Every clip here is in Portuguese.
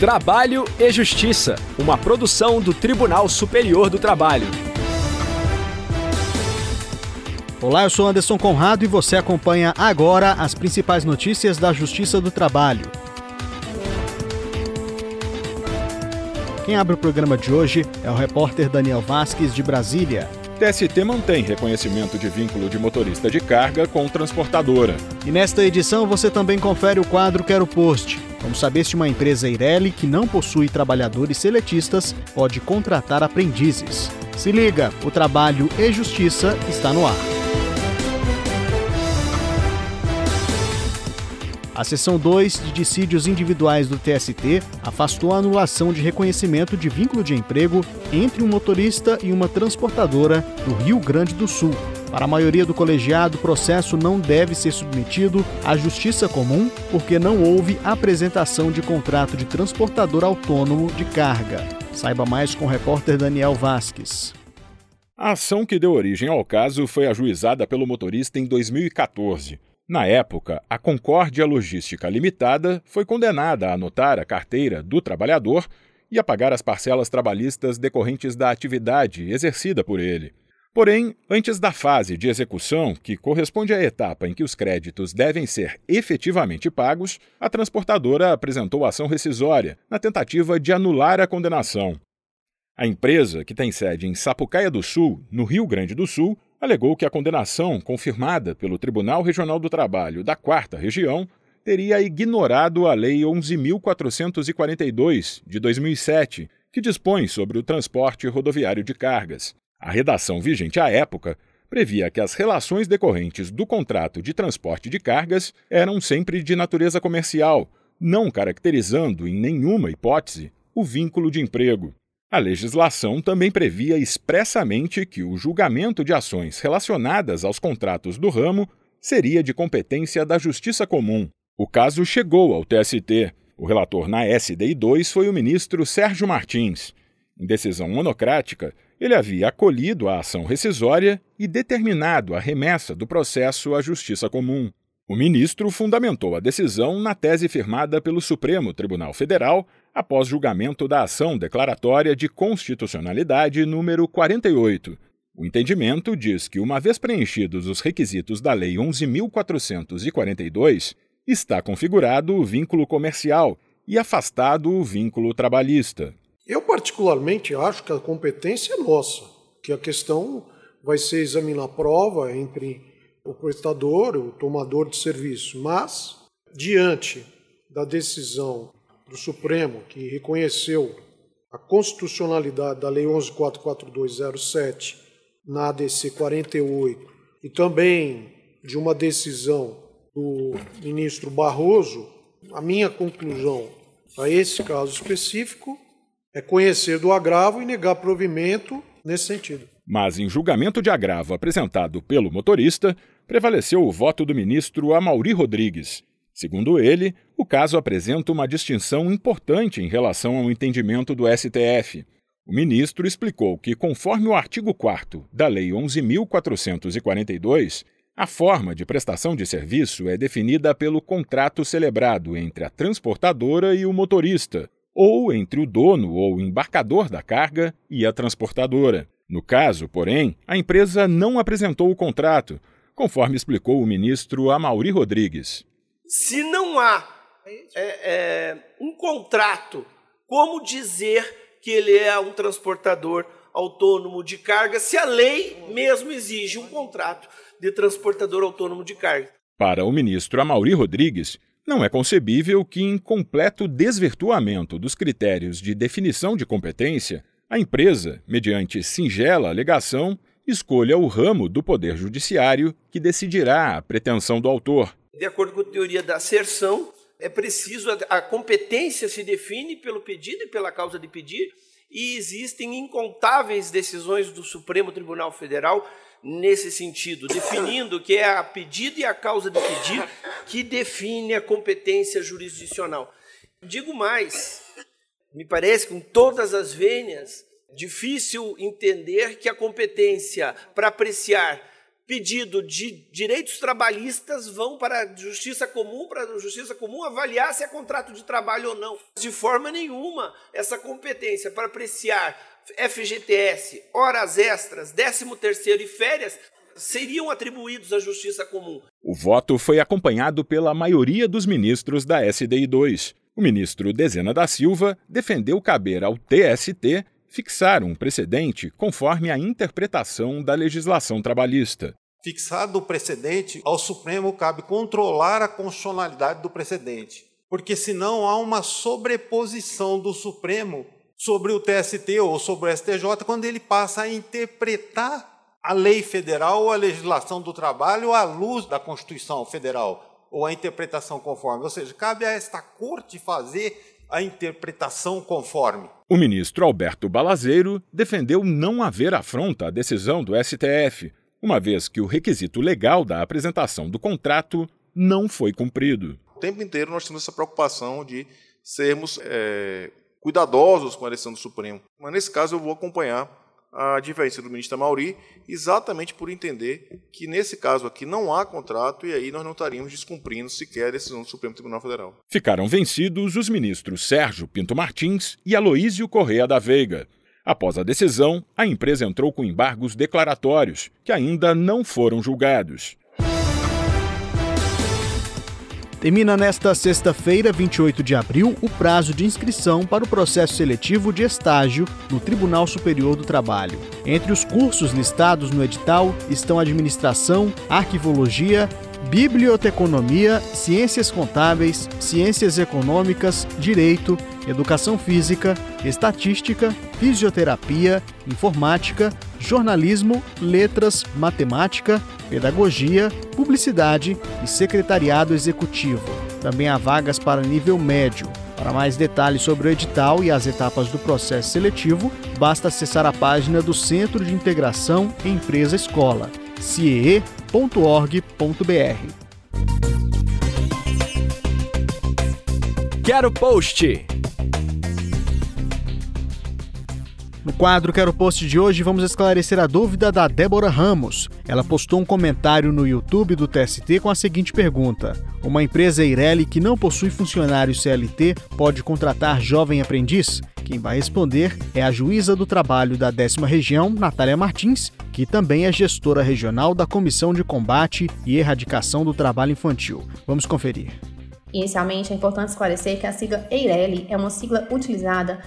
Trabalho e Justiça, uma produção do Tribunal Superior do Trabalho. Olá, eu sou Anderson Conrado e você acompanha agora as principais notícias da Justiça do Trabalho. Quem abre o programa de hoje é o repórter Daniel Vasques, de Brasília. TST mantém reconhecimento de vínculo de motorista de carga com transportadora. E nesta edição você também confere o quadro Quero Post. Vamos saber se uma empresa Eireli que não possui trabalhadores seletistas pode contratar aprendizes. Se liga, o trabalho e justiça está no ar. A seção 2 de dissídios individuais do TST afastou a anulação de reconhecimento de vínculo de emprego entre um motorista e uma transportadora do Rio Grande do Sul. Para a maioria do colegiado, o processo não deve ser submetido à justiça comum porque não houve apresentação de contrato de transportador autônomo de carga. Saiba mais com o repórter Daniel Vasques. A ação que deu origem ao caso foi ajuizada pelo motorista em 2014. Na época, a Concórdia Logística Limitada foi condenada a anotar a carteira do trabalhador e a pagar as parcelas trabalhistas decorrentes da atividade exercida por ele. Porém, antes da fase de execução, que corresponde à etapa em que os créditos devem ser efetivamente pagos, a transportadora apresentou ação rescisória, na tentativa de anular a condenação. A empresa, que tem sede em Sapucaia do Sul, no Rio Grande do Sul, alegou que a condenação, confirmada pelo Tribunal Regional do Trabalho da Quarta Região, teria ignorado a Lei 11.442, de 2007, que dispõe sobre o transporte rodoviário de cargas. A redação vigente à época previa que as relações decorrentes do contrato de transporte de cargas eram sempre de natureza comercial, não caracterizando, em nenhuma hipótese, o vínculo de emprego. A legislação também previa expressamente que o julgamento de ações relacionadas aos contratos do ramo seria de competência da Justiça Comum. O caso chegou ao TST. O relator na SDI 2 foi o ministro Sérgio Martins. Em decisão monocrática, ele havia acolhido a ação rescisória e determinado a remessa do processo à Justiça Comum. O ministro fundamentou a decisão na tese firmada pelo Supremo Tribunal Federal após julgamento da ação declaratória de constitucionalidade número 48. O entendimento diz que, uma vez preenchidos os requisitos da Lei 11.442, está configurado o vínculo comercial e afastado o vínculo trabalhista. Eu, particularmente, acho que a competência é nossa, que a questão vai ser examinar a prova entre o prestador, o tomador de serviço, mas, diante da decisão do Supremo, que reconheceu a constitucionalidade da Lei 11.44207 na ADC 48 e também de uma decisão do ministro Barroso, a minha conclusão a esse caso específico é conhecer do agravo e negar provimento nesse sentido. Mas em julgamento de agravo apresentado pelo motorista, prevaleceu o voto do ministro Amauri Rodrigues, Segundo ele, o caso apresenta uma distinção importante em relação ao entendimento do STF. O ministro explicou que, conforme o artigo 4 da Lei 11.442, a forma de prestação de serviço é definida pelo contrato celebrado entre a transportadora e o motorista, ou entre o dono ou embarcador da carga e a transportadora. No caso, porém, a empresa não apresentou o contrato, conforme explicou o ministro Amauri Rodrigues. Se não há é, é, um contrato, como dizer que ele é um transportador autônomo de carga, se a lei mesmo exige um contrato de transportador autônomo de carga? Para o ministro Amauri Rodrigues, não é concebível que, em completo desvirtuamento dos critérios de definição de competência, a empresa, mediante singela alegação, escolha o ramo do Poder Judiciário que decidirá a pretensão do autor, de acordo com a teoria da asserção, é preciso a competência se define pelo pedido e pela causa de pedir, e existem incontáveis decisões do Supremo Tribunal Federal nesse sentido, definindo que é a pedido e a causa de pedir que define a competência jurisdicional. Digo mais, me parece com todas as vênias difícil entender que a competência para apreciar pedido de direitos trabalhistas vão para a justiça comum, para a justiça comum avaliar se é contrato de trabalho ou não. De forma nenhuma, essa competência para apreciar FGTS, horas extras, 13 terceiro e férias seriam atribuídos à justiça comum. O voto foi acompanhado pela maioria dos ministros da SDI 2. O ministro Dezena da Silva defendeu caber ao TST fixar um precedente conforme a interpretação da legislação trabalhista. Fixado o precedente, ao Supremo cabe controlar a constitucionalidade do precedente, porque senão há uma sobreposição do Supremo sobre o TST ou sobre o STJ quando ele passa a interpretar a lei federal ou a legislação do trabalho à luz da Constituição Federal ou a interpretação conforme. Ou seja, cabe a esta corte fazer a interpretação conforme. O ministro Alberto Balazeiro defendeu não haver afronta à decisão do STF, uma vez que o requisito legal da apresentação do contrato não foi cumprido. O tempo inteiro nós temos essa preocupação de sermos é, cuidadosos com a decisão do Supremo. Mas nesse caso eu vou acompanhar a divergência do ministro Mauri, exatamente por entender que nesse caso aqui não há contrato e aí nós não estaríamos descumprindo sequer a decisão do Supremo Tribunal Federal. Ficaram vencidos os ministros Sérgio Pinto Martins e Aloísio Correia da Veiga. Após a decisão, a empresa entrou com embargos declaratórios, que ainda não foram julgados. Termina nesta sexta-feira, 28 de abril, o prazo de inscrição para o processo seletivo de estágio no Tribunal Superior do Trabalho. Entre os cursos listados no edital estão Administração, Arquivologia, Biblioteconomia, Ciências Contábeis, Ciências Econômicas, Direito, Educação Física, Estatística, Fisioterapia, Informática, Jornalismo, Letras, Matemática, Pedagogia, Publicidade e Secretariado Executivo. Também há vagas para nível médio. Para mais detalhes sobre o edital e as etapas do processo seletivo, basta acessar a página do Centro de Integração Empresa Escola, ciee.org.br. Quero post! No quadro Quero Post de hoje, vamos esclarecer a dúvida da Débora Ramos. Ela postou um comentário no YouTube do TST com a seguinte pergunta: Uma empresa Eireli que não possui funcionários CLT pode contratar jovem aprendiz? Quem vai responder é a juíza do trabalho da décima região, Natália Martins, que também é gestora regional da Comissão de Combate e Erradicação do Trabalho Infantil. Vamos conferir. Inicialmente, é importante esclarecer que a sigla EIRELI é uma sigla utilizada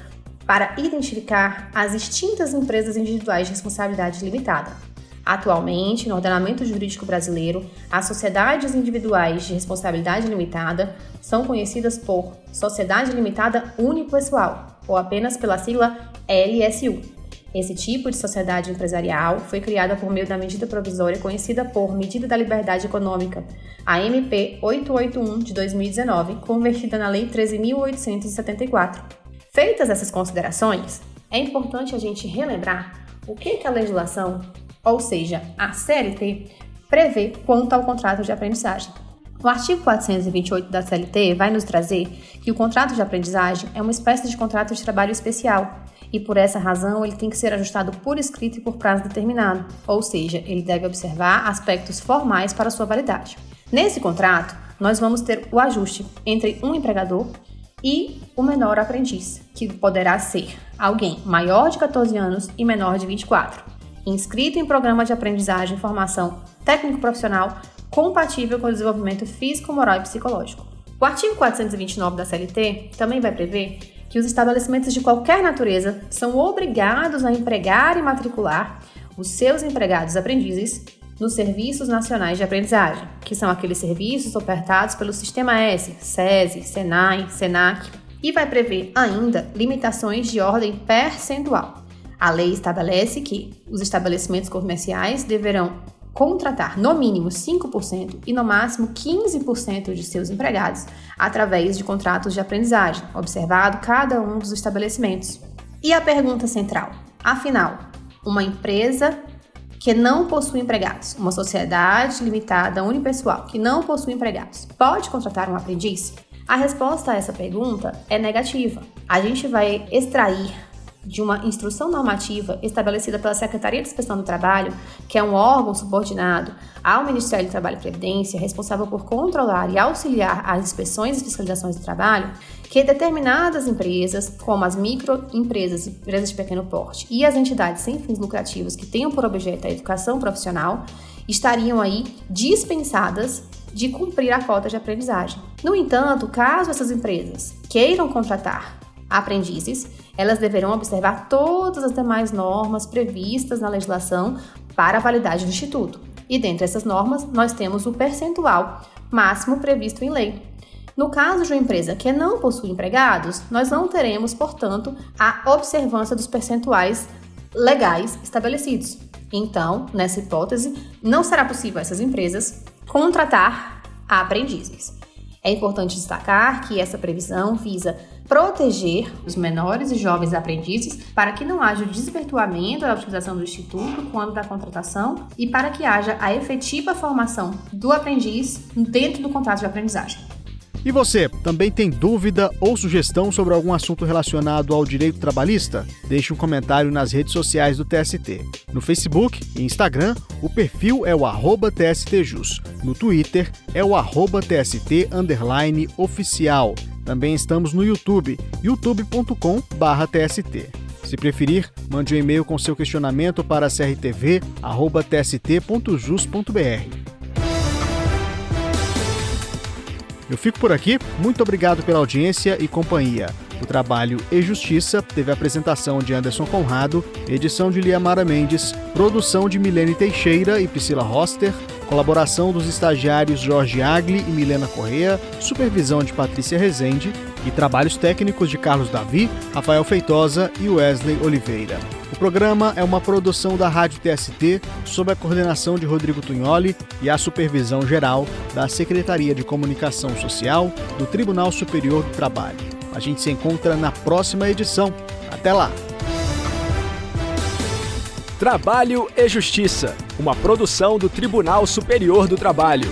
para identificar as extintas empresas individuais de responsabilidade limitada. Atualmente, no ordenamento jurídico brasileiro, as sociedades individuais de responsabilidade limitada são conhecidas por Sociedade Limitada Unipessoal, ou apenas pela sigla LSU. Esse tipo de sociedade empresarial foi criada por meio da medida provisória conhecida por Medida da Liberdade Econômica, a MP 881 de 2019, convertida na Lei 13.874 Feitas essas considerações, é importante a gente relembrar o que, que a legislação, ou seja, a CLT, prevê quanto ao contrato de aprendizagem. O artigo 428 da CLT vai nos trazer que o contrato de aprendizagem é uma espécie de contrato de trabalho especial e, por essa razão, ele tem que ser ajustado por escrito e por prazo determinado, ou seja, ele deve observar aspectos formais para sua validade. Nesse contrato, nós vamos ter o ajuste entre um empregador e o menor aprendiz, que poderá ser alguém maior de 14 anos e menor de 24, inscrito em programa de aprendizagem e formação técnico-profissional compatível com o desenvolvimento físico, moral e psicológico. O artigo 429 da CLT também vai prever que os estabelecimentos de qualquer natureza são obrigados a empregar e matricular os seus empregados aprendizes nos Serviços Nacionais de Aprendizagem, que são aqueles serviços ofertados pelo Sistema S, SESI, SENAI, SENAC, e vai prever ainda limitações de ordem percentual. A lei estabelece que os estabelecimentos comerciais deverão contratar no mínimo 5% e no máximo 15% de seus empregados através de contratos de aprendizagem, observado cada um dos estabelecimentos. E a pergunta central: afinal, uma empresa que não possui empregados, uma sociedade limitada unipessoal que não possui empregados, pode contratar um aprendiz? A resposta a essa pergunta é negativa. A gente vai extrair de uma instrução normativa estabelecida pela Secretaria de Inspeção do Trabalho, que é um órgão subordinado ao Ministério do Trabalho e Previdência, responsável por controlar e auxiliar as inspeções e fiscalizações do trabalho, que determinadas empresas, como as microempresas empresas de pequeno porte e as entidades sem fins lucrativos que tenham por objeto a educação profissional, estariam aí dispensadas de cumprir a cota de aprendizagem. No entanto, caso essas empresas queiram contratar aprendizes, elas deverão observar todas as demais normas previstas na legislação para a validade do instituto. E dentre essas normas, nós temos o percentual máximo previsto em lei. No caso de uma empresa que não possui empregados, nós não teremos, portanto, a observância dos percentuais legais estabelecidos. Então, nessa hipótese, não será possível essas empresas contratar aprendizes. É importante destacar que essa previsão visa proteger os menores e jovens aprendizes para que não haja o desvirtuamento da utilização do instituto quando da contratação e para que haja a efetiva formação do aprendiz dentro do contrato de aprendizagem. E você, também tem dúvida ou sugestão sobre algum assunto relacionado ao direito trabalhista? Deixe um comentário nas redes sociais do TST. No Facebook e Instagram, o perfil é o TSTJus. No Twitter, é o TST oficial. Também estamos no YouTube, youtube.com/tst. Se preferir, mande um e-mail com seu questionamento para crtv@tst.jus.br. Eu fico por aqui, muito obrigado pela audiência e companhia. O trabalho e Justiça teve a apresentação de Anderson Conrado, edição de Liamara Mendes, produção de Milene Teixeira e Priscila Roster, colaboração dos estagiários Jorge Agli e Milena Correa, supervisão de Patrícia Rezende e trabalhos técnicos de Carlos Davi, Rafael Feitosa e Wesley Oliveira. O programa é uma produção da Rádio TST, sob a coordenação de Rodrigo Tunholi e a supervisão geral da Secretaria de Comunicação Social do Tribunal Superior do Trabalho. A gente se encontra na próxima edição. Até lá! Trabalho e Justiça, uma produção do Tribunal Superior do Trabalho.